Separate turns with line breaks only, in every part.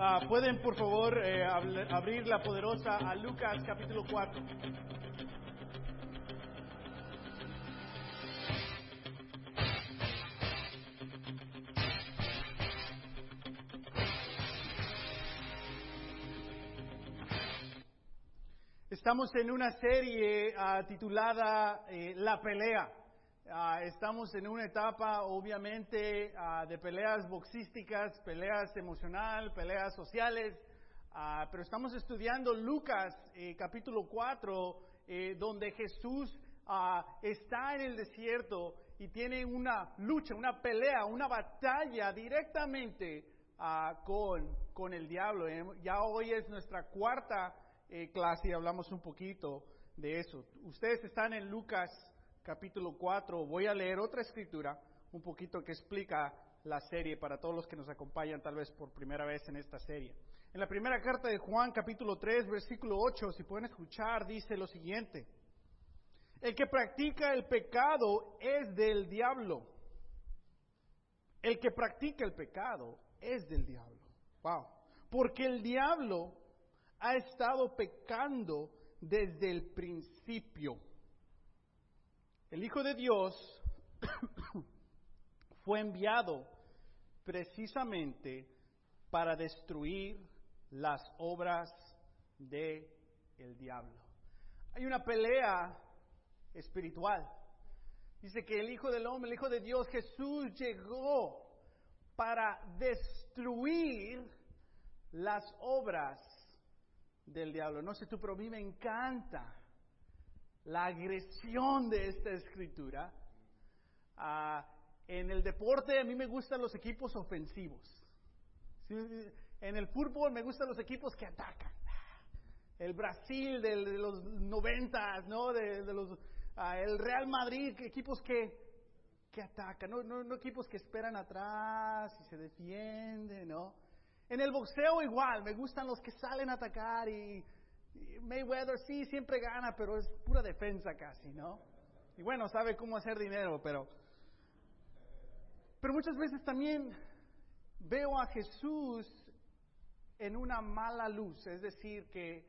ah, pueden por favor eh, abrir la poderosa a Lucas capítulo 4. Estamos en una serie ah, titulada eh, La pelea. Ah, estamos en una etapa, obviamente, ah, de peleas boxísticas, peleas emocional, peleas sociales, ah, pero estamos estudiando Lucas eh, capítulo 4, eh, donde Jesús está en el desierto y tiene una lucha, una pelea, una batalla directamente con, con el diablo. Eh, Ya hoy es nuestra cuarta clase y hablamos un poquito de eso. Ustedes están en Lucas capítulo 4. Voy a leer otra escritura, un poquito que explica la serie para todos los que nos acompañan tal vez por primera vez en esta serie. En la primera carta de Juan capítulo 3, versículo 8, si pueden escuchar, dice lo siguiente. El que practica el pecado es del diablo. El que practica el pecado es del diablo. Wow. Porque el diablo ha estado pecando desde el principio. El Hijo de Dios fue enviado precisamente para destruir las obras del el diablo. Hay una pelea espiritual. Dice que el Hijo del Hombre, el Hijo de Dios, Jesús llegó para destruir las obras del diablo. No sé tú, pero a mí me encanta la agresión de esta escritura. Ah, en el deporte a mí me gustan los equipos ofensivos. Sí, En el fútbol me gustan los equipos que atacan. El Brasil de, de los noventas, ¿no? De, de los, ah, el Real Madrid, equipos que, que atacan, no, no, no equipos que esperan atrás y se defienden, ¿no? En el boxeo igual, me gustan los que salen a atacar y Mayweather sí siempre gana, pero es pura defensa casi, ¿no? Y bueno, sabe cómo hacer dinero, pero pero muchas veces también veo a Jesús en una mala luz, es decir, que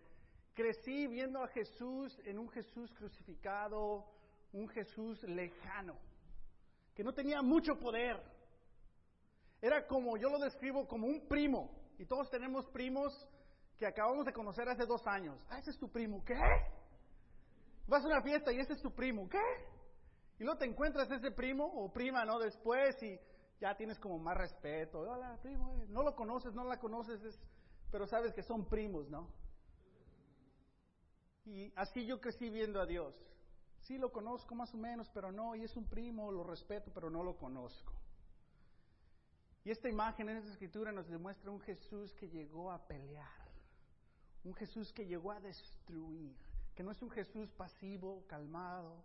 crecí viendo a Jesús en un Jesús crucificado, un Jesús lejano, que no tenía mucho poder. Era como, yo lo describo como un primo, y todos tenemos primos que acabamos de conocer hace dos años. Ah, ese es tu primo, ¿qué? Vas a una fiesta y ese es tu primo, ¿qué? Y luego te encuentras ese primo o prima, ¿no? Después y ya tienes como más respeto. Hola, primo. eh. No lo conoces, no la conoces, es- pero sabes que son primos, ¿no? Y así yo crecí viendo a Dios. Sí lo conozco más o menos, pero no, y es un primo, lo respeto, pero no lo conozco. Y esta imagen en esta escritura nos demuestra un Jesús que llegó a pelear, un Jesús que llegó a destruir, que no es un Jesús pasivo, calmado,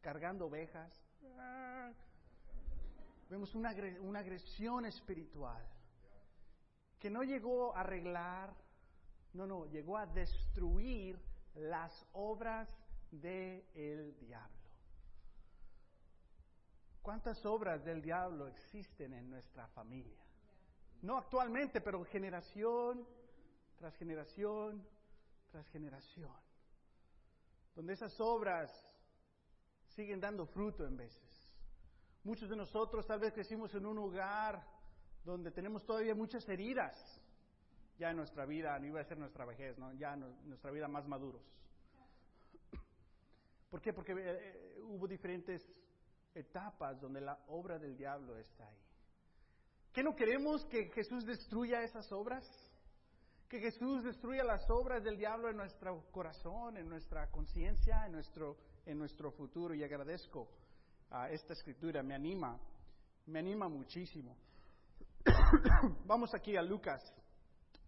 cargando ovejas. Vemos una agresión espiritual que no llegó a arreglar, no, no, llegó a destruir las obras del diablo. ¿Cuántas obras del diablo existen en nuestra familia? No actualmente, pero generación tras generación tras generación. Donde esas obras siguen dando fruto en veces. Muchos de nosotros tal vez crecimos en un hogar donde tenemos todavía muchas heridas ya en nuestra vida, no iba a ser nuestra vejez, ya en nuestra vida más maduros. ¿Por qué? Porque eh, hubo diferentes etapas donde la obra del diablo está ahí. ¿Qué no queremos que Jesús destruya esas obras? Que Jesús destruya las obras del diablo en nuestro corazón, en nuestra conciencia, en nuestro, en nuestro futuro. Y agradezco a esta escritura, me anima, me anima muchísimo. vamos aquí a Lucas,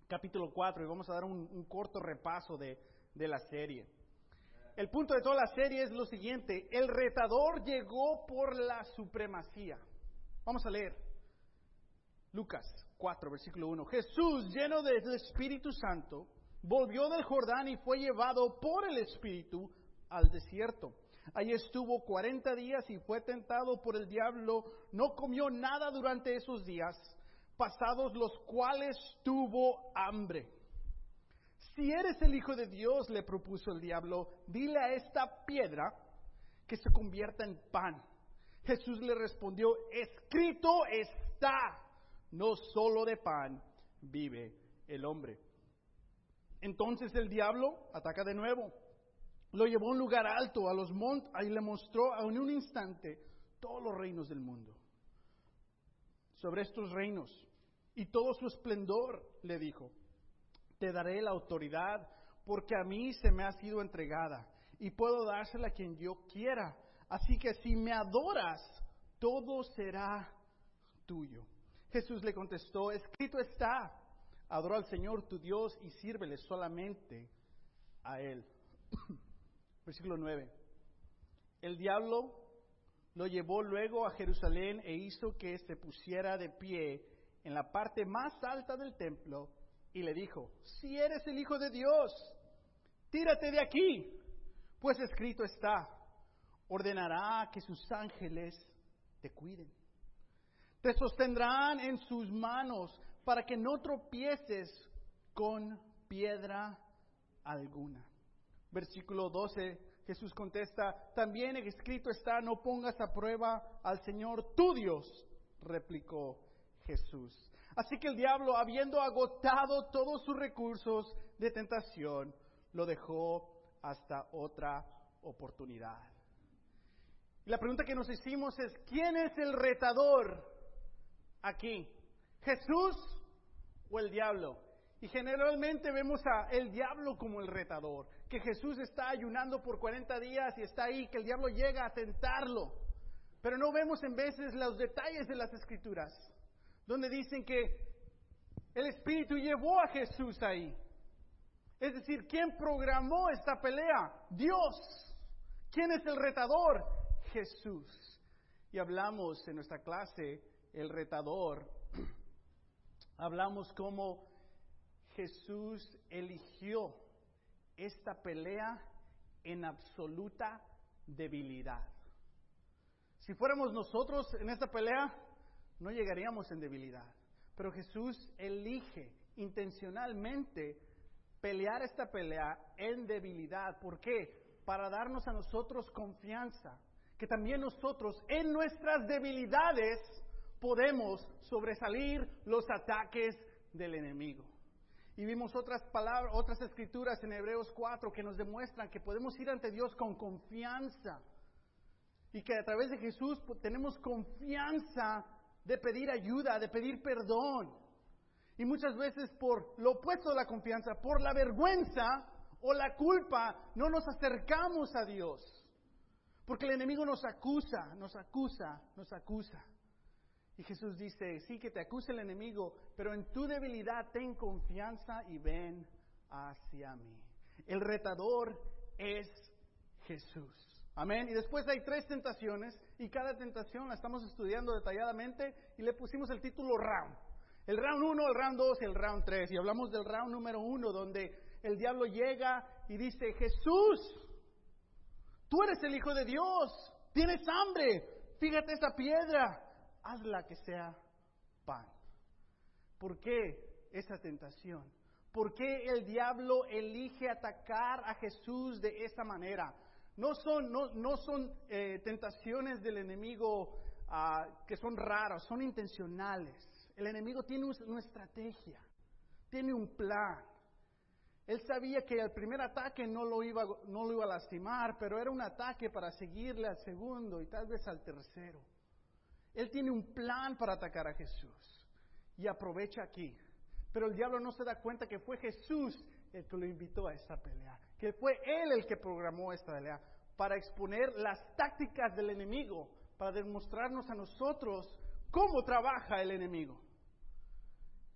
capítulo 4, y vamos a dar un, un corto repaso de, de la serie. El punto de toda la serie es lo siguiente, el retador llegó por la supremacía. Vamos a leer Lucas 4, versículo 1. Jesús, lleno del Espíritu Santo, volvió del Jordán y fue llevado por el Espíritu al desierto. Allí estuvo 40 días y fue tentado por el diablo. No comió nada durante esos días. pasados los cuales tuvo hambre. Si eres el Hijo de Dios, le propuso el diablo, dile a esta piedra que se convierta en pan. Jesús le respondió, escrito está, no solo de pan vive el hombre. Entonces el diablo ataca de nuevo. Lo llevó a un lugar alto, a los montes, y le mostró en un instante todos los reinos del mundo. Sobre estos reinos y todo su esplendor, le dijo, te daré la autoridad porque a mí se me ha sido entregada y puedo dársela a quien yo quiera. Así que si me adoras, todo será tuyo. Jesús le contestó, escrito está, adora al Señor tu Dios y sírvele solamente a Él. Versículo 9. El diablo lo llevó luego a Jerusalén e hizo que se pusiera de pie en la parte más alta del templo y le dijo, si eres el Hijo de Dios, tírate de aquí, pues escrito está, ordenará que sus ángeles te cuiden. Te sostendrán en sus manos para que no tropieces con piedra alguna. Versículo 12, Jesús contesta, también escrito está, no pongas a prueba al Señor tu Dios, replicó Jesús. Así que el diablo, habiendo agotado todos sus recursos de tentación, lo dejó hasta otra oportunidad. Y la pregunta que nos hicimos es, ¿quién es el retador aquí? ¿Jesús o el diablo? Y generalmente vemos a el diablo como el retador, que Jesús está ayunando por 40 días y está ahí, que el diablo llega a tentarlo. Pero no vemos en veces los detalles de las escrituras, donde dicen que el Espíritu llevó a Jesús ahí. Es decir, ¿quién programó esta pelea? Dios. ¿Quién es el retador? Jesús. Y hablamos en nuestra clase, el retador, hablamos cómo Jesús eligió esta pelea en absoluta debilidad. Si fuéramos nosotros en esta pelea, no llegaríamos en debilidad. Pero Jesús elige intencionalmente pelear esta pelea en debilidad. ¿Por qué? Para darnos a nosotros confianza. Que también nosotros en nuestras debilidades podemos sobresalir los ataques del enemigo. Y vimos otras palabras, otras escrituras en Hebreos 4 que nos demuestran que podemos ir ante Dios con confianza. Y que a través de Jesús tenemos confianza de pedir ayuda, de pedir perdón. Y muchas veces por lo opuesto de la confianza, por la vergüenza o la culpa, no nos acercamos a Dios. Porque el enemigo nos acusa, nos acusa, nos acusa. Y Jesús dice, sí que te acuse el enemigo, pero en tu debilidad ten confianza y ven hacia mí. El retador es Jesús. Amén. Y después hay tres tentaciones y cada tentación la estamos estudiando detalladamente y le pusimos el título round. El round 1, el round 2 y el round 3. Y hablamos del round número 1 donde el diablo llega y dice, Jesús, tú eres el Hijo de Dios, tienes hambre, fíjate esa piedra, hazla que sea pan. ¿Por qué esa tentación? ¿Por qué el diablo elige atacar a Jesús de esa manera? No son, no, son eh, tentaciones del enemigo ah, que son raras, son intencionales. El enemigo tiene una estrategia, tiene un plan. Él sabía que el primer ataque no lo, iba, no lo iba a lastimar, pero era un ataque para seguirle al segundo y tal vez al tercero. Él tiene un plan para atacar a Jesús y aprovecha aquí. Pero el diablo no se da cuenta que fue Jesús el que lo invitó a esta pelea, que fue Él el que programó esta pelea para exponer las tácticas del enemigo, para demostrarnos a nosotros cómo trabaja el enemigo.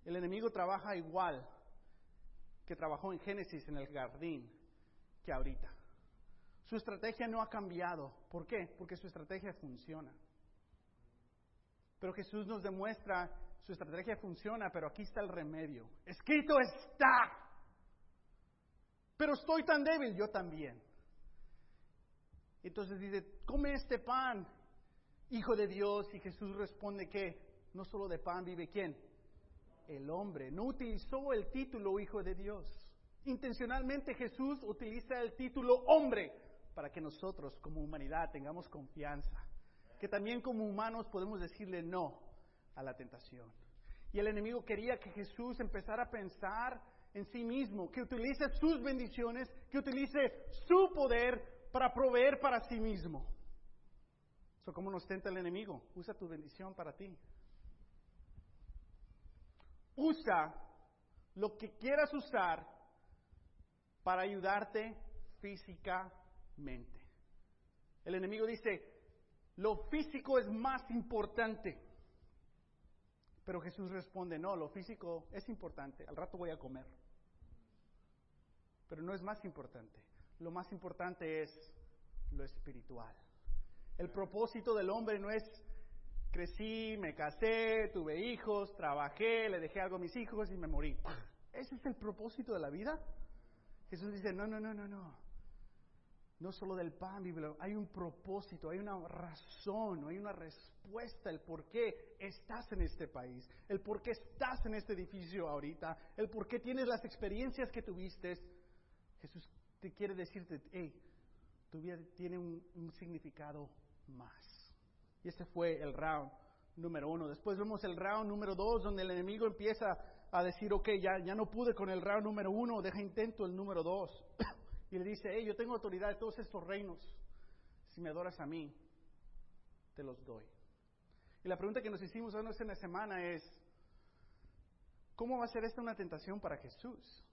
El enemigo trabaja igual que trabajó en Génesis en el jardín que ahorita. Su estrategia no ha cambiado. ¿Por qué? Porque su estrategia funciona. Pero Jesús nos demuestra, su estrategia funciona, pero aquí está el remedio. Escrito está. Pero estoy tan débil, yo también. Entonces dice, come este pan, hijo de Dios. Y Jesús responde que no solo de pan vive quién? el hombre, no utilizó el título Hijo de Dios. Intencionalmente Jesús utiliza el título hombre para que nosotros como humanidad tengamos confianza, que también como humanos podemos decirle no a la tentación. Y el enemigo quería que Jesús empezara a pensar en sí mismo, que utilice sus bendiciones, que utilice su poder para proveer para sí mismo. Eso como nos tenta el enemigo. Usa tu bendición para ti. Usa lo que quieras usar para ayudarte físicamente. El enemigo dice, lo físico es más importante. Pero Jesús responde, no, lo físico es importante, al rato voy a comer. Pero no es más importante. Lo más importante es lo espiritual. El propósito del hombre no es crecí, me casé, tuve hijos, trabajé, le dejé algo a mis hijos y me morí. ¿Ese es el propósito de la vida? Jesús dice, no, no, no, no, no no solo del pan, hay un propósito, hay una razón, hay una respuesta, el por qué estás en este país, el por qué estás en este edificio ahorita, el por qué tienes las experiencias que tuviste. Jesús te quiere decirte, hey, tu vida tiene un, significado más. Y ese fue el round número uno. Después vemos el round número dos, donde el enemigo empieza a decir, ok, ya, ya no pude con el round número uno, deja intento el número dos. y le dice, hey, yo tengo autoridad de todos estos reinos. Si me adoras a mí, te los doy. Y la pregunta que nos hicimos hoy en la semana es, ¿cómo va a ser esta una tentación para Jesús?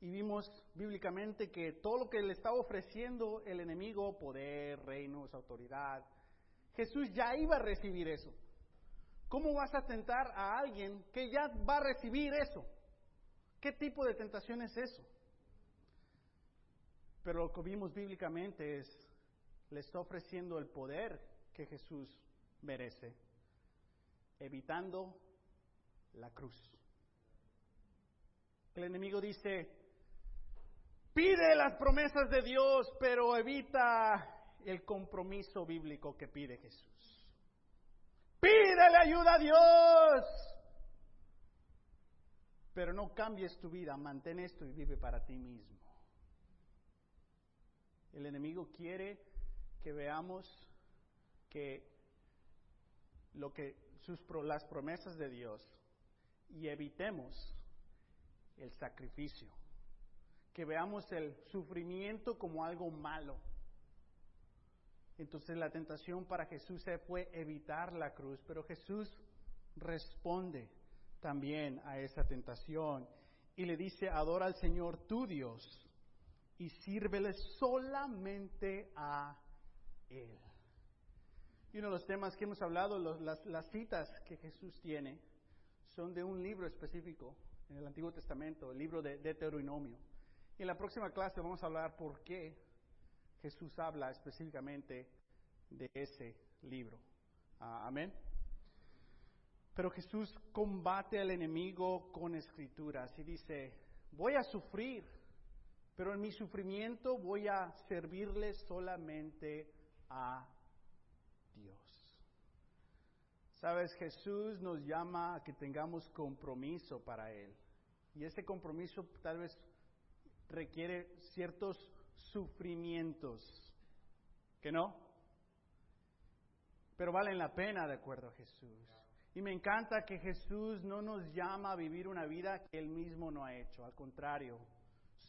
Y vimos bíblicamente que todo lo que le estaba ofreciendo el enemigo, poder, reinos, autoridad, Jesús ya iba a recibir eso. ¿Cómo vas a tentar a alguien que ya va a recibir eso? ¿Qué tipo de tentación es eso? Pero lo que vimos bíblicamente es, le está ofreciendo el poder que Jesús merece, evitando la cruz. El enemigo dice, pide las promesas de Dios, pero evita el compromiso bíblico que pide Jesús. Pídele ayuda a Dios, pero no cambies tu vida, mantén esto y vive para ti mismo. El enemigo quiere que veamos que lo que sus las promesas de Dios y evitemos el sacrificio, que veamos el sufrimiento como algo malo. Entonces la tentación para Jesús fue evitar la cruz, pero Jesús responde también a esa tentación y le dice, adora al Señor tu Dios y sírvele solamente a Él. Y uno de los temas que hemos hablado, las, citas que Jesús tiene, son de un libro específico en el Antiguo Testamento, el libro de Deuteronomio. Y en la próxima clase vamos a hablar por qué Jesús habla específicamente de ese libro. Ah, amén. Pero Jesús combate al enemigo con escrituras y dice, voy a sufrir pero en mi sufrimiento voy a servirle solamente a Dios. Sabes, Jesús nos llama a que tengamos compromiso para Él. Y ese compromiso tal vez requiere ciertos sufrimientos, ¿que no? Pero valen la pena de acuerdo a Jesús. Y me encanta que Jesús no nos llama a vivir una vida que Él mismo no ha hecho, al contrario,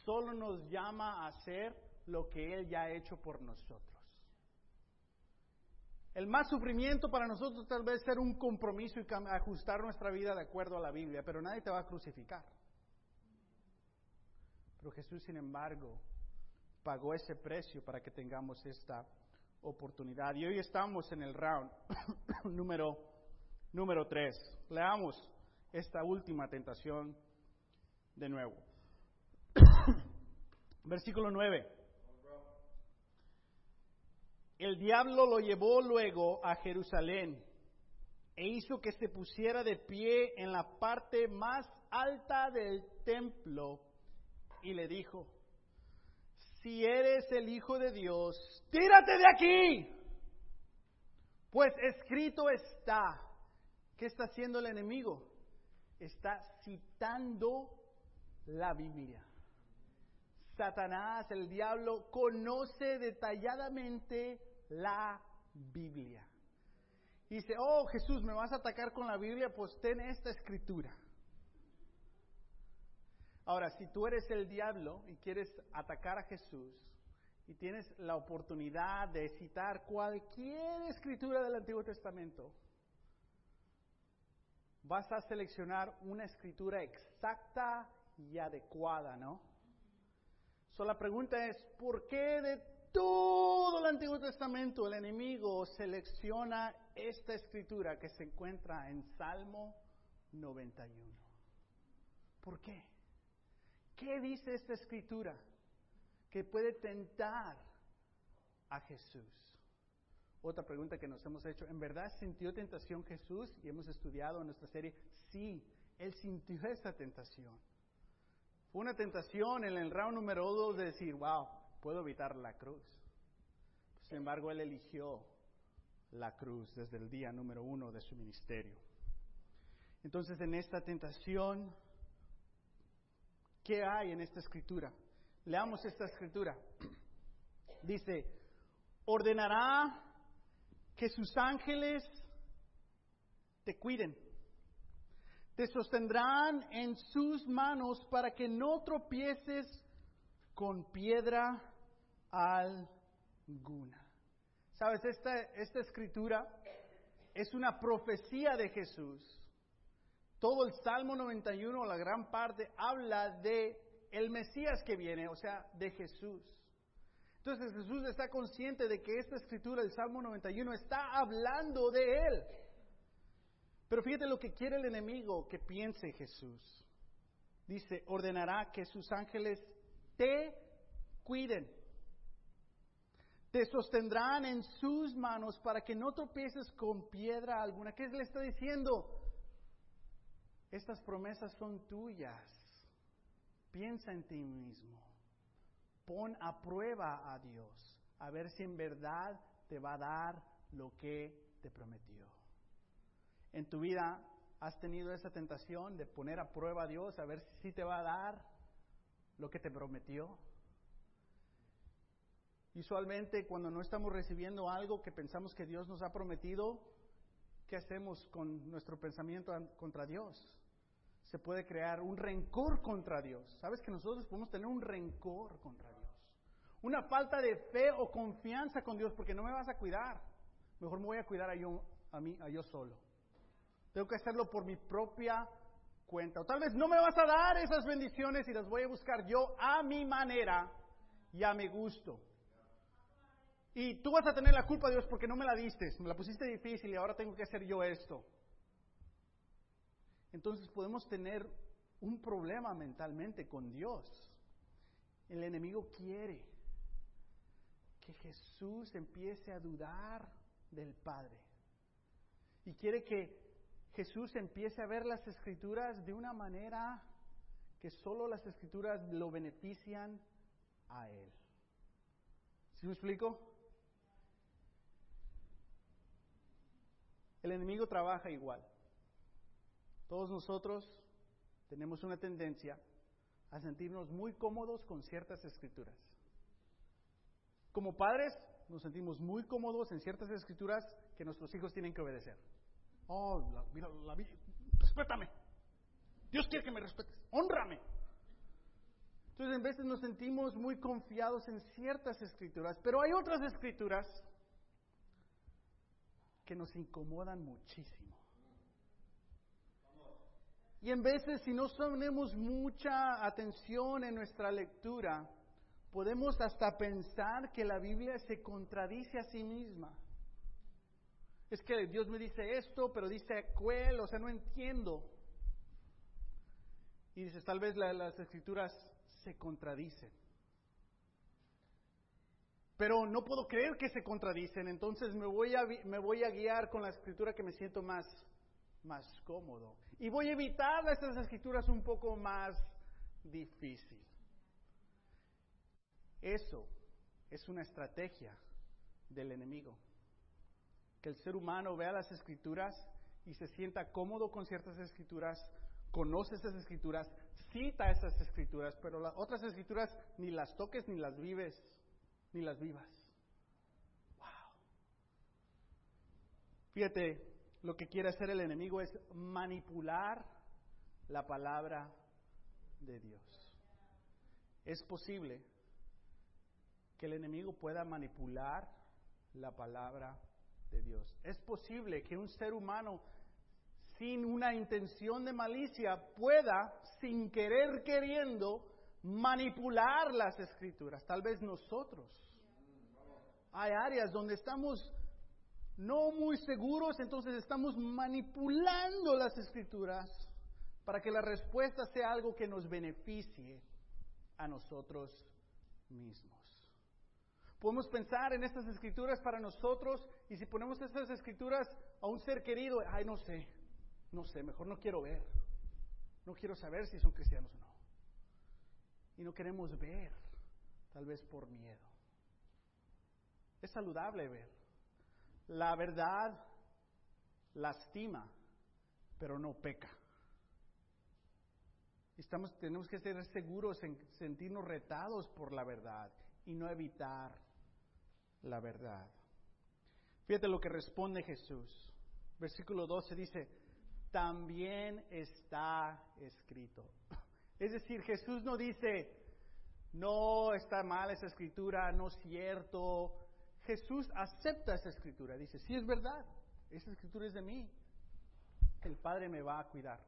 solo nos llama a hacer lo que Él ya ha hecho por nosotros. El más sufrimiento para nosotros tal vez ser un compromiso y ajustar nuestra vida de acuerdo a la Biblia, pero nadie te va a crucificar. Pero Jesús, sin embargo, pagó ese precio para que tengamos esta oportunidad. Y hoy estamos en el round número, número 3. Leamos esta última tentación de nuevo. Versículo 9. El diablo lo llevó luego a Jerusalén e hizo que se pusiera de pie en la parte más alta del templo y le dijo, si eres el Hijo de Dios, tírate de aquí. Pues escrito está, ¿qué está haciendo el enemigo? está citando la Biblia. Satanás, el diablo, conoce detalladamente la Biblia. Y dice, oh Jesús, ¿me vas a atacar con la Biblia? Pues ten esta escritura. Ahora, si tú eres el diablo y quieres atacar a Jesús y tienes la oportunidad de citar cualquier escritura del Antiguo Testamento, vas a seleccionar una escritura exacta y adecuada, ¿no? So, la pregunta es, ¿por qué de todo el Antiguo Testamento el enemigo selecciona esta escritura que se encuentra en Salmo 91? ¿Por qué? ¿Qué dice esta escritura que puede tentar a Jesús? Otra pregunta que nos hemos hecho, ¿en verdad sintió tentación Jesús? Y hemos estudiado en nuestra serie, sí, él sintió esta tentación. Fue una tentación en el round número dos de decir, wow, puedo evitar la cruz. Sin embargo, él eligió la cruz desde el día número uno de su ministerio. Entonces, en esta tentación, ¿qué hay en esta escritura? Leamos esta escritura. Dice, ordenará que sus ángeles te cuiden te sostendrán en sus manos para que no tropieces con piedra alguna. Sabes, esta, esta escritura es una profecía de Jesús. Todo el Salmo 91, la gran parte, habla de el Mesías que viene, o sea, de Jesús. Entonces Jesús está consciente de que esta escritura, el Salmo 91, está hablando de Él. Pero fíjate lo que quiere el enemigo que piense Jesús. Dice, ordenará que sus ángeles te cuiden. Te sostendrán en sus manos para que no tropieces con piedra alguna. ¿Qué le está diciendo? Estas promesas son tuyas. Piensa en ti mismo. Pon a prueba a Dios. A ver si en verdad te va a dar lo que te prometió. ¿En tu vida has tenido esa tentación de poner a prueba a Dios a ver si te va a dar lo que te prometió? Usualmente cuando no estamos recibiendo algo que pensamos que Dios nos ha prometido, ¿qué hacemos con nuestro pensamiento contra Dios? Se puede crear un rencor contra Dios. ¿Sabes que nosotros podemos tener un rencor contra Dios? Una falta de fe o confianza con Dios porque no me vas a cuidar. Mejor me voy a cuidar a, yo, a mí, a yo solo. Tengo que hacerlo por mi propia cuenta. O tal vez no me vas a dar esas bendiciones y las voy a buscar yo a mi manera y a mi gusto. Y tú vas a tener la culpa, Dios, porque no me la diste. Me la pusiste difícil y ahora tengo que hacer yo esto. Entonces podemos tener un problema mentalmente con Dios. El enemigo quiere que Jesús empiece a dudar del Padre. Y quiere que Jesús empiece a ver las escrituras de una manera que solo las escrituras lo benefician a Él. ¿Sí me explico? El enemigo trabaja igual. Todos nosotros tenemos una tendencia a sentirnos muy cómodos con ciertas escrituras. Como padres nos sentimos muy cómodos en ciertas escrituras que nuestros hijos tienen que obedecer. Oh, la, mira, la, respétame. Dios quiere que me respetes. Honrame. Entonces, en veces nos sentimos muy confiados en ciertas escrituras, pero hay otras escrituras que nos incomodan muchísimo. Y en veces, si no ponemos mucha atención en nuestra lectura, podemos hasta pensar que la Biblia se contradice a sí misma es que Dios me dice esto, pero dice aquel, o sea, no entiendo. Y dices, tal vez las escrituras se contradicen. Pero no puedo creer que se contradicen, entonces me voy a, me voy a guiar con la escritura que me siento más, cómodo. Y voy a evitar estas escrituras un poco más difícil. Eso es una estrategia del enemigo que el ser humano vea las escrituras y se sienta cómodo con ciertas escrituras conoce esas escrituras, cita esas escrituras, pero las otras escrituras ni las toques ni las vives, ni las vivas. Wow. Fíjate, lo que quiere hacer el enemigo es manipular la palabra de Dios. Es posible que el enemigo pueda manipular la palabra Es posible que un ser humano sin una intención de malicia pueda, sin querer queriendo, manipular las escrituras. Tal vez nosotros. Hay áreas donde estamos no muy seguros, entonces estamos manipulando las escrituras para que la respuesta sea algo que nos beneficie a nosotros mismos. Podemos pensar en estas escrituras para nosotros y si ponemos estas escrituras a un ser querido, ay, no sé, no sé, mejor no quiero ver. No quiero saber si son cristianos o no. Y no queremos ver, tal vez por miedo. Es saludable ver. La verdad lastima, pero no peca. Estamos, tenemos que ser seguros en sentirnos retados por la verdad y no evitar la verdad. Fíjate lo que responde Jesús. Versículo 12 dice, también está escrito. Es decir, Jesús no dice, no está mal esa escritura, no es cierto. Jesús acepta esa escritura, dice, sí es verdad, esa escritura es de mí, el Padre me va a cuidar.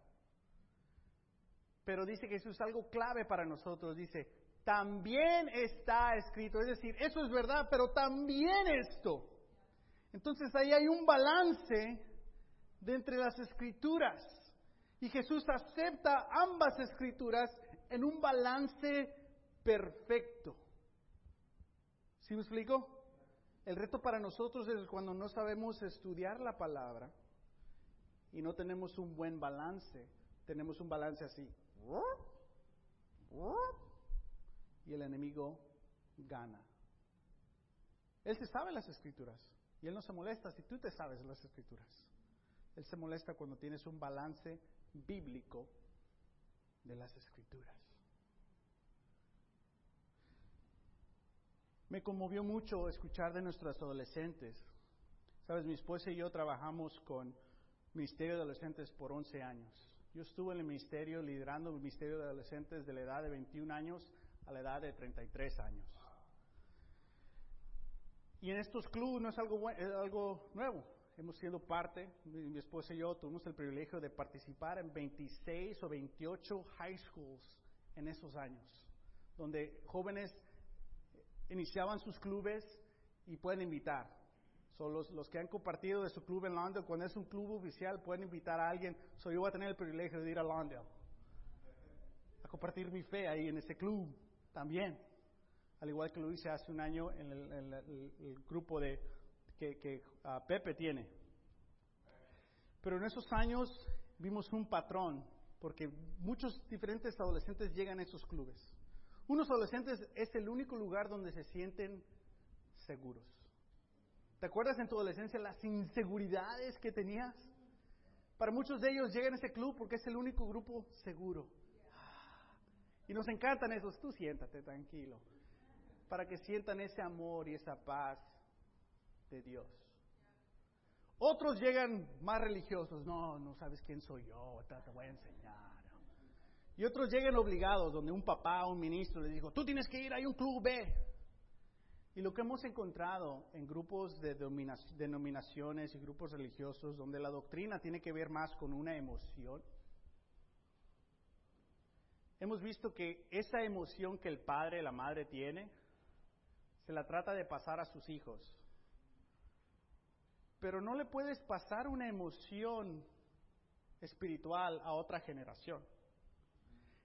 Pero dice Jesús algo clave para nosotros, dice, también está escrito, es decir, eso es verdad, pero también esto. Entonces ahí hay un balance de entre las escrituras. Y Jesús acepta ambas escrituras en un balance perfecto. ¿Sí me explico? El reto para nosotros es cuando no sabemos estudiar la palabra y no tenemos un buen balance. Tenemos un balance así. Y el enemigo gana. Él se sabe las escrituras y él no se molesta si tú te sabes las escrituras. Él se molesta cuando tienes un balance bíblico de las escrituras. Me conmovió mucho escuchar de nuestros adolescentes. Sabes, mi esposa y yo trabajamos con Ministerio de Adolescentes por 11 años. Yo estuve en el ministerio liderando el Ministerio de Adolescentes de la edad de 21 años la edad de 33 años. Y en estos clubes no es algo, es algo nuevo hemos sido parte, mi, esposa y yo tuvimos el privilegio de participar en 26 o 28 high schools en esos años, donde jóvenes iniciaban sus clubes y pueden invitar. Son los, que han compartido de su club en London, cuando es un club oficial, pueden invitar a alguien. So, yo voy a tener el privilegio de ir a London a compartir mi fe ahí en ese club también. Al igual que lo hice hace un año en el grupo de que, ah, Pepe tiene. Pero en esos años vimos un patrón, porque muchos diferentes adolescentes llegan a esos clubes. Unos adolescentes es el único lugar donde se sienten seguros. ¿Te acuerdas en tu adolescencia las inseguridades que tenías? Para muchos de ellos llegan a ese club porque es el único grupo seguro. Y nos encantan esos. Tú siéntate tranquilo. Para que sientan ese amor y esa paz de Dios. Otros llegan más religiosos, no, no sabes quién soy yo, te, voy a enseñar. Y otros llegan obligados, donde un papá, un ministro les dijo, tú tienes que ir, hay un club B. Y lo que hemos encontrado en grupos de denominaciones y grupos religiosos, donde la doctrina tiene que ver más con una emoción, hemos visto que esa emoción que el padre, la madre tiene, se la trata de pasar a sus hijos pero no le puedes pasar una emoción espiritual a otra generación.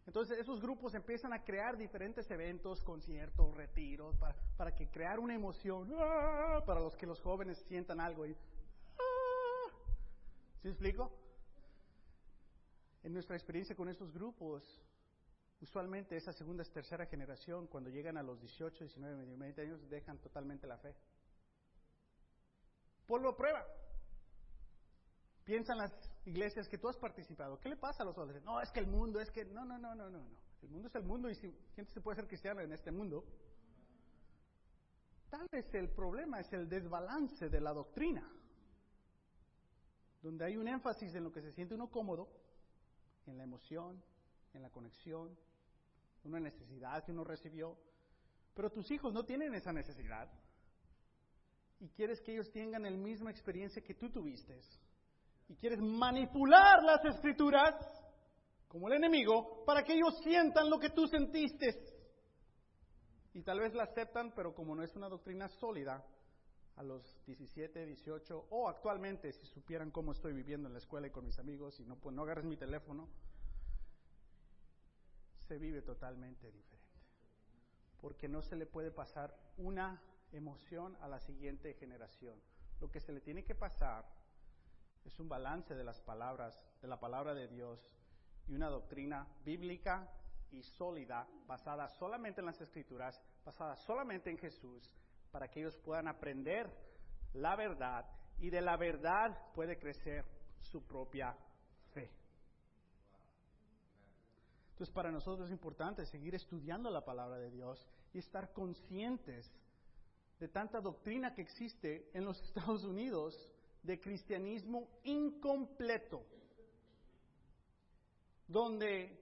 Entonces esos grupos empiezan a crear diferentes eventos, conciertos, retiros, para, que crear una emoción, ¡ah! para los que los jóvenes sientan algo. Y, ¡ah! ¿Sí explico? En nuestra experiencia con estos grupos, usualmente esa segunda tercera generación, cuando llegan a los 18, 19, 20 años, dejan totalmente la fe. Ponlo a prueba. Piensa en las iglesias que tú has participado, ¿qué le pasa a los adolescentes? No, es que el mundo, es que no, no, no, no, no, no. El mundo es el mundo y si gente se puede ser cristiano en este mundo. Tal vez el problema es el desbalance de la doctrina, donde hay un énfasis en lo que se siente uno cómodo, en la emoción, en la conexión, una necesidad que uno recibió, pero tus hijos no tienen esa necesidad y quieres que ellos tengan la misma experiencia que tú tuviste y quieres manipular las escrituras como el enemigo para que ellos sientan lo que tú sentiste. Y tal vez la aceptan, pero como no es una doctrina sólida, a los 17, 18 o actualmente, si supieran cómo estoy viviendo en la escuela y con mis amigos y no, pues no agarres mi teléfono, se vive totalmente diferente. Porque no se le puede pasar una emoción a la siguiente generación. Lo que se le tiene que pasar es un balance de las palabras, de la palabra de Dios y una doctrina bíblica y sólida, basada solamente en las escrituras, basada solamente en Jesús, para que ellos puedan aprender la verdad y de la verdad puede crecer su propia fe. Entonces para nosotros es importante seguir estudiando la palabra de Dios y estar conscientes de tanta doctrina que existe en los Estados Unidos de cristianismo incompleto, donde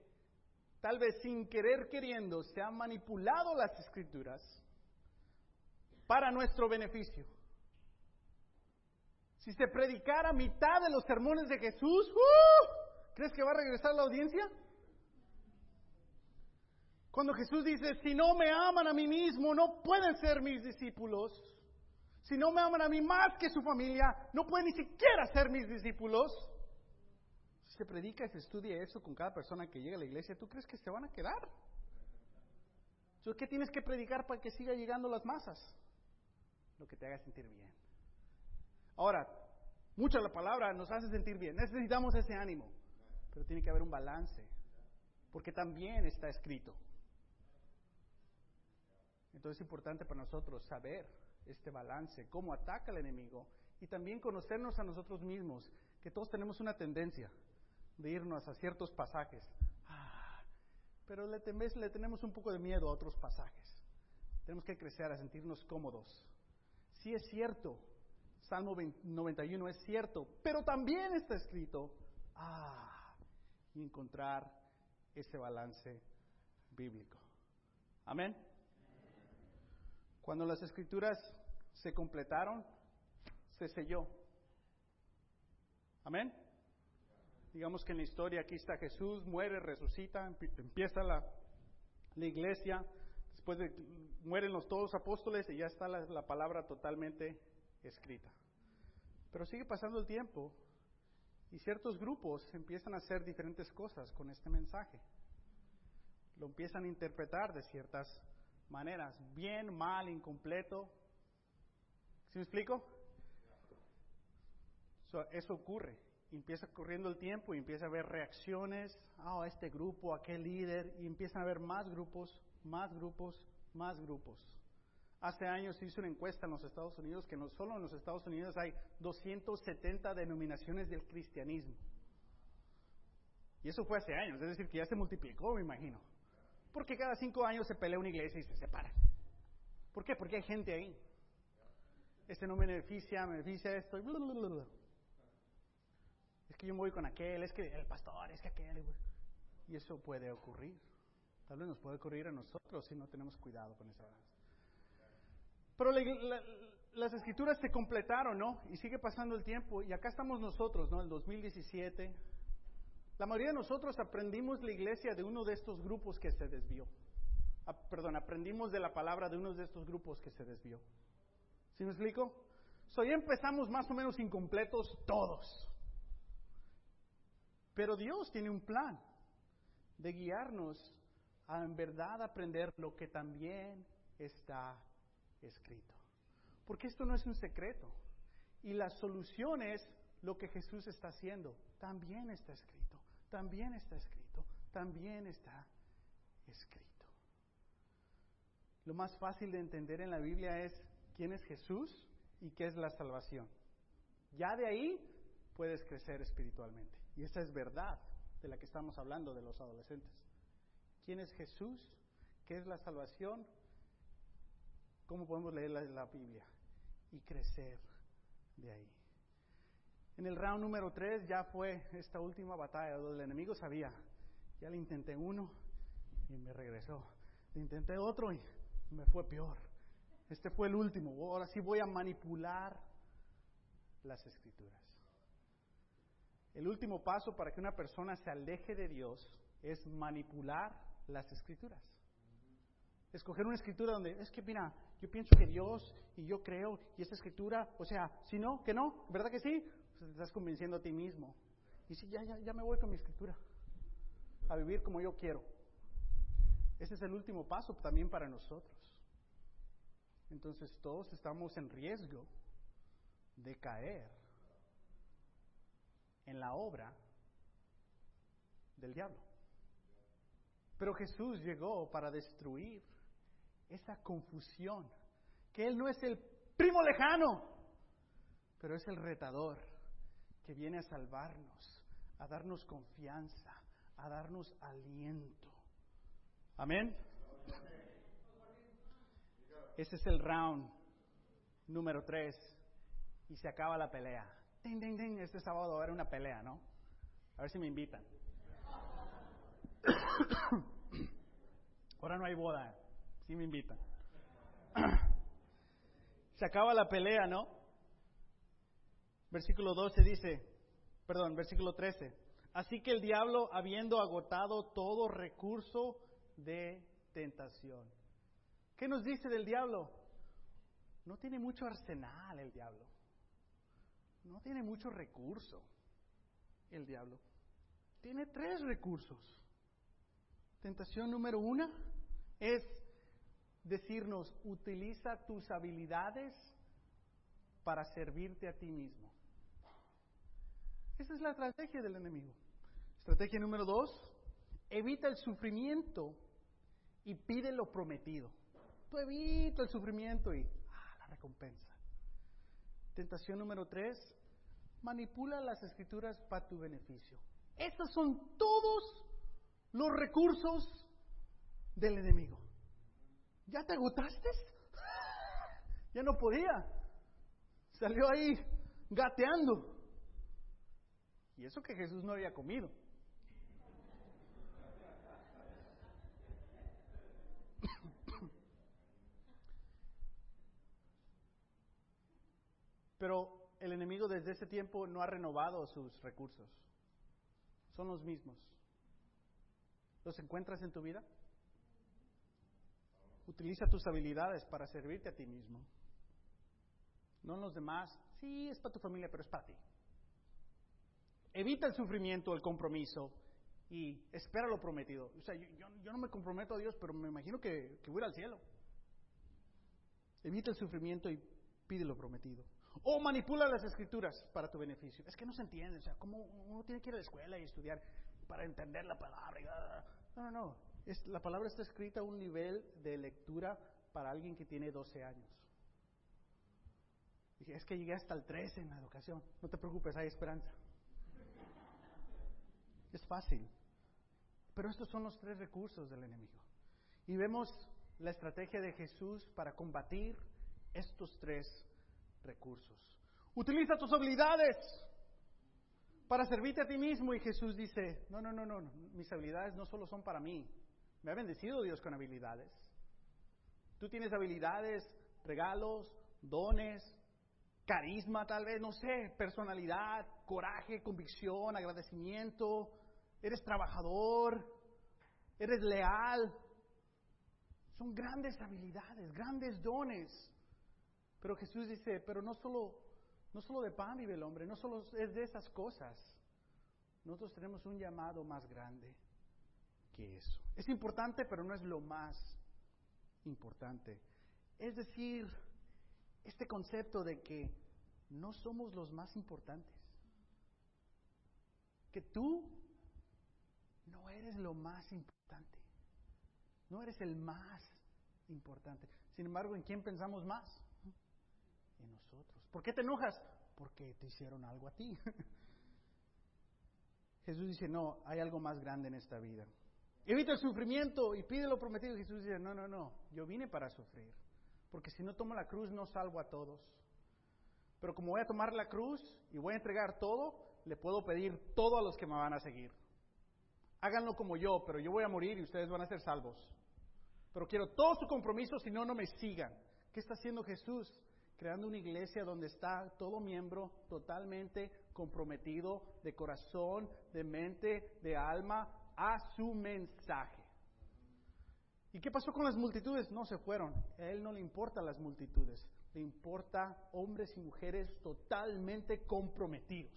tal vez sin querer queriendo se han manipulado las escrituras para nuestro beneficio. Si se predicara mitad de los sermones de Jesús, ¡uh! ¿crees que va a regresar la audiencia? Cuando Jesús dice, si no me aman a mí mismo, no pueden ser mis discípulos. Si no me aman a mí más que su familia, no pueden ni siquiera ser mis discípulos. Si se predica y se estudia eso con cada persona que llega a la iglesia, ¿tú crees que se van a quedar? Entonces, ¿qué tienes que predicar para que siga llegando las masas? Lo que te haga sentir bien. Ahora, mucha la palabra nos hace sentir bien. Necesitamos ese ánimo. Pero tiene que haber un balance. Porque también está escrito. Entonces es importante para nosotros saber este balance, cómo ataca el enemigo y también conocernos a nosotros mismos, que todos tenemos una tendencia de irnos a ciertos pasajes, ah, pero le, le tenemos un poco de miedo a otros pasajes. Tenemos que crecer a sentirnos cómodos. Sí es cierto, Salmo 91 es cierto, pero también está escrito, ah, y encontrar ese balance bíblico. Amén. Cuando las escrituras se completaron, se selló. Amén. Digamos que en la historia aquí está Jesús, muere, resucita, empieza la, la iglesia, después de, mueren los todos apóstoles y ya está la, la palabra totalmente escrita. Pero sigue pasando el tiempo y ciertos grupos empiezan a hacer diferentes cosas con este mensaje. Lo empiezan a interpretar de ciertas maneras, bien, mal, incompleto. ¿Sí me explico? eso ocurre. Empieza corriendo el tiempo y empieza a haber reacciones, ah, a este grupo, a aquel líder, y empiezan a haber más grupos, más grupos, más grupos. Hace años se hizo una encuesta en los Estados Unidos que no solo en los Estados Unidos hay 270 denominaciones del cristianismo. Y eso fue hace años, es decir, que ya se multiplicó, me imagino. Porque cada cinco años se pelea una iglesia y se separa. ¿Por qué? Porque hay gente ahí. Este no me beneficia, me beneficia esto. Es que yo me voy con aquel, es que el pastor, es que aquel. Y eso puede ocurrir. Tal vez nos puede ocurrir a nosotros si no tenemos cuidado con esa. Pero las escrituras se completaron, ¿no? Y sigue pasando el tiempo. Y acá estamos nosotros, ¿no? El 2017, la mayoría de nosotros aprendimos la iglesia de uno de estos grupos que se desvió. perdón, aprendimos de la palabra de uno de estos grupos que se desvió. ¿Sí me explico? So, ya empezamos más o menos incompletos todos. Pero Dios tiene un plan de guiarnos a en verdad aprender lo que también está escrito. Porque esto no es un secreto. Y la solución es lo que Jesús está haciendo. También está escrito también está escrito, también está escrito. Lo más fácil de entender en la Biblia es quién es Jesús y qué es la salvación. Ya de ahí puedes crecer espiritualmente. Y esa es verdad de la que estamos hablando de los adolescentes. ¿Quién es Jesús? ¿Qué es la salvación? ¿Cómo podemos leer la, la Biblia? Y crecer de ahí. En el round número 3 ya fue esta última batalla donde el enemigo sabía, ya le intenté uno y me regresó. Le intenté otro y me fue peor. Este fue el último. Ahora sí voy a manipular las escrituras. El último paso para que una persona se aleje de Dios es manipular las escrituras. Escoger una escritura donde es que, mira, yo pienso que Dios y yo creo y esta escritura, o sea, si no, que no, ¿verdad que sí? Pues te estás convenciendo a ti mismo. Y si ya, ya, ya me voy con mi escritura, a vivir como yo quiero. Ese es el último paso también para nosotros. Entonces todos estamos en riesgo de caer en la obra del diablo. Pero Jesús llegó para destruir esa confusión, que Él no es el primo lejano, pero es el retador que viene a salvarnos, a darnos confianza, a darnos aliento. Amén. Ese es el round número 3 y se acaba la pelea. Ding, ding, ding. Este sábado va a haber una pelea, ¿no? A ver si me invitan. Ahora no hay boda, si me invitan. Se acaba la pelea, ¿no? Versículo 12 dice, perdón, versículo 13. Así que el diablo, habiendo agotado todo recurso de tentación. ¿Qué nos dice del diablo? No tiene mucho arsenal el diablo. No tiene mucho recurso el diablo. Tiene tres recursos. Tentación número una es decirnos, utiliza tus habilidades para servirte a ti mismo. Esa es la estrategia del enemigo. Estrategia número dos, evita el sufrimiento y pide lo prometido. Tú evita el sufrimiento y ah, la recompensa. Tentación número tres, manipula las escrituras para tu beneficio. Estos son todos los recursos del enemigo. ¿Ya te agotaste? Ya no podía. Salió ahí gateando. Y eso que Jesús no había comido. Pero el enemigo desde ese tiempo no ha renovado sus recursos. Son los mismos. ¿Los encuentras en tu vida? Utiliza tus habilidades para servirte a ti mismo. No en los demás. Sí, es para tu familia, pero es para ti. Evita el sufrimiento, el compromiso y espera lo prometido. O sea, yo, no me comprometo a Dios, pero me imagino que, que voy al cielo. Evita el sufrimiento y pide lo prometido. O manipula las escrituras para tu beneficio. Es que no se entiende, o sea, ¿cómo uno tiene que ir a la escuela y estudiar para entender la palabra? No, no, no. Es, la palabra está escrita a un nivel de lectura para alguien que tiene 12 años. Dije, es que llegué hasta el 13 en la educación. No te preocupes, hay esperanza. Es fácil. Pero estos son los tres recursos del enemigo. Y vemos la estrategia de Jesús para combatir estos tres recursos. Utiliza tus habilidades para servirte a ti mismo. Y Jesús dice, no, no, no, no, mis habilidades no solo son para mí. Me ha bendecido Dios con habilidades. Tú tienes habilidades, regalos, dones, carisma tal vez, no sé, personalidad, coraje, convicción, agradecimiento. Eres trabajador, eres leal. Son grandes habilidades, grandes dones. Pero Jesús dice, pero no solo, no solo de pan vive el hombre, no solo es de esas cosas. Nosotros tenemos un llamado más grande que eso. Es importante, pero no es lo más importante. Es decir, este concepto de que no somos los más importantes. Que tú no eres lo más importante. No eres el más importante. Sin embargo, ¿en quién pensamos más? en nosotros. ¿Por qué te enojas? Porque te hicieron algo a ti. Jesús dice, no, hay algo más grande en esta vida. Evita el sufrimiento y pide lo prometido. Jesús dice, no, no, no, yo vine para sufrir. Porque si no tomo la cruz no salvo a todos. Pero como voy a tomar la cruz y voy a entregar todo, le puedo pedir todo a los que me van a seguir. Háganlo como yo, pero yo voy a morir y ustedes van a ser salvos. Pero quiero todo su compromiso, si no, no me sigan. ¿Qué está haciendo Jesús? Creando una iglesia donde está todo miembro totalmente comprometido de corazón, de mente, de alma, a su mensaje. ¿Y qué pasó con las multitudes? No se fueron. A él no le importan las multitudes. Le importa hombres y mujeres totalmente comprometidos.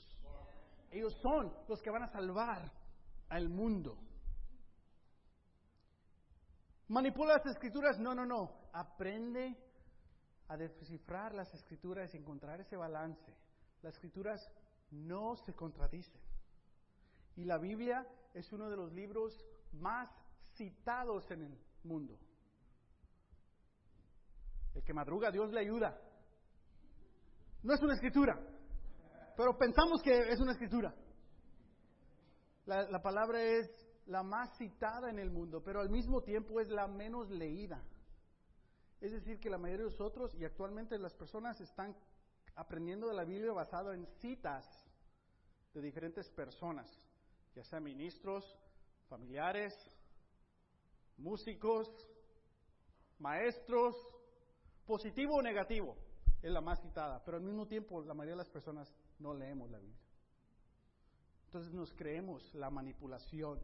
Ellos son los que van a salvar al mundo. ¿Manipula las escrituras? No, no, no. Aprende a descifrar las escrituras y encontrar ese balance. Las escrituras no se contradicen. Y la Biblia es uno de los libros más citados en el mundo. El que madruga, Dios le ayuda. No es una escritura, pero pensamos que es una escritura. La, la, palabra es la más citada en el mundo, pero al mismo tiempo es la menos leída. Es decir, que la mayoría de nosotros y actualmente las personas están aprendiendo de la Biblia basado en citas de diferentes personas ya sean ministros, familiares, músicos, maestros, positivo o negativo, es la más citada, pero al mismo tiempo la mayoría de las personas no leemos la Biblia. Entonces nos creemos la manipulación.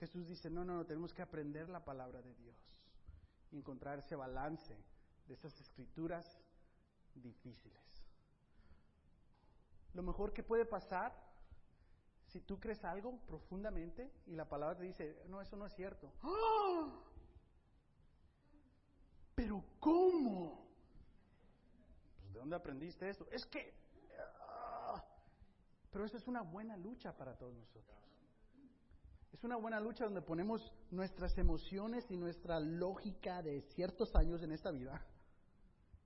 Jesús dice, no, no, no, tenemos que aprender la palabra de Dios y encontrar ese balance de esas escrituras difíciles. Lo mejor que puede pasar si tú crees algo profundamente y la palabra te dice, no, eso no es cierto. ¡Ah! Pero ¿cómo? Pues, ¿De dónde aprendiste esto? Es que... Ah". pero eso es una buena lucha para todos nosotros. Es una buena lucha donde ponemos nuestras emociones y nuestra lógica de ciertos años en esta vida,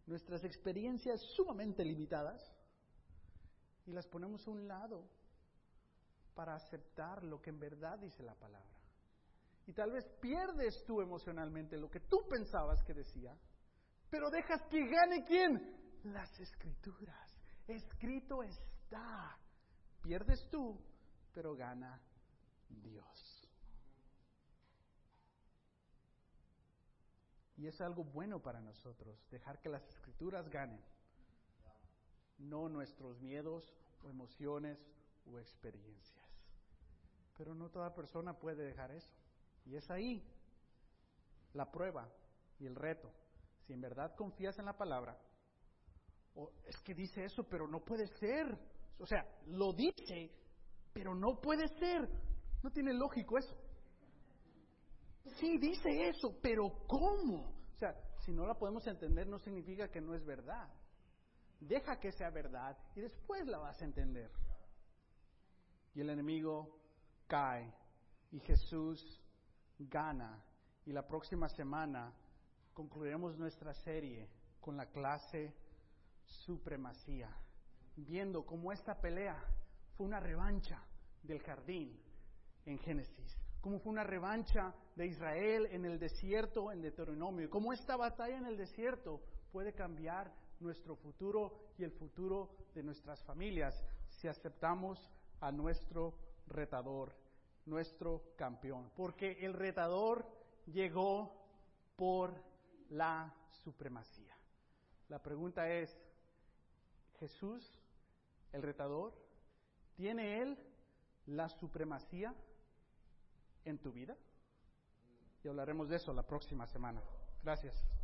nuestras experiencias sumamente limitadas, y las ponemos a un lado para aceptar lo que en verdad dice la palabra. Y tal vez pierdes tú emocionalmente lo que tú pensabas que decía, pero dejas que gane quién? Las escrituras. Escrito está. Pierdes tú, pero gana Dios. Y es algo bueno para nosotros, dejar que las escrituras ganen, no nuestros miedos o emociones o experiencias. Pero no toda persona puede dejar eso. Y es ahí la prueba y el reto. Si en verdad confías en la palabra, o es que dice eso, pero no puede ser. O sea, lo dice, pero no puede ser. No tiene lógico eso. Sí, dice eso, pero ¿cómo? O sea, si no la podemos entender no significa que no es verdad. Deja que sea verdad y después la vas a entender. Y el enemigo cae y Jesús gana. Y la próxima semana concluiremos nuestra serie con la clase Supremacía, viendo cómo esta pelea fue una revancha del jardín en Génesis, cómo fue una revancha de Israel en el desierto en Deuteronomio, cómo esta batalla en el desierto puede cambiar nuestro futuro y el futuro de nuestras familias si aceptamos a nuestro retador, nuestro campeón. Porque el retador llegó por la supremacía. La pregunta es, ¿Jesús, el retador, tiene él la supremacía en tu vida? Y hablaremos de eso la próxima semana. Gracias.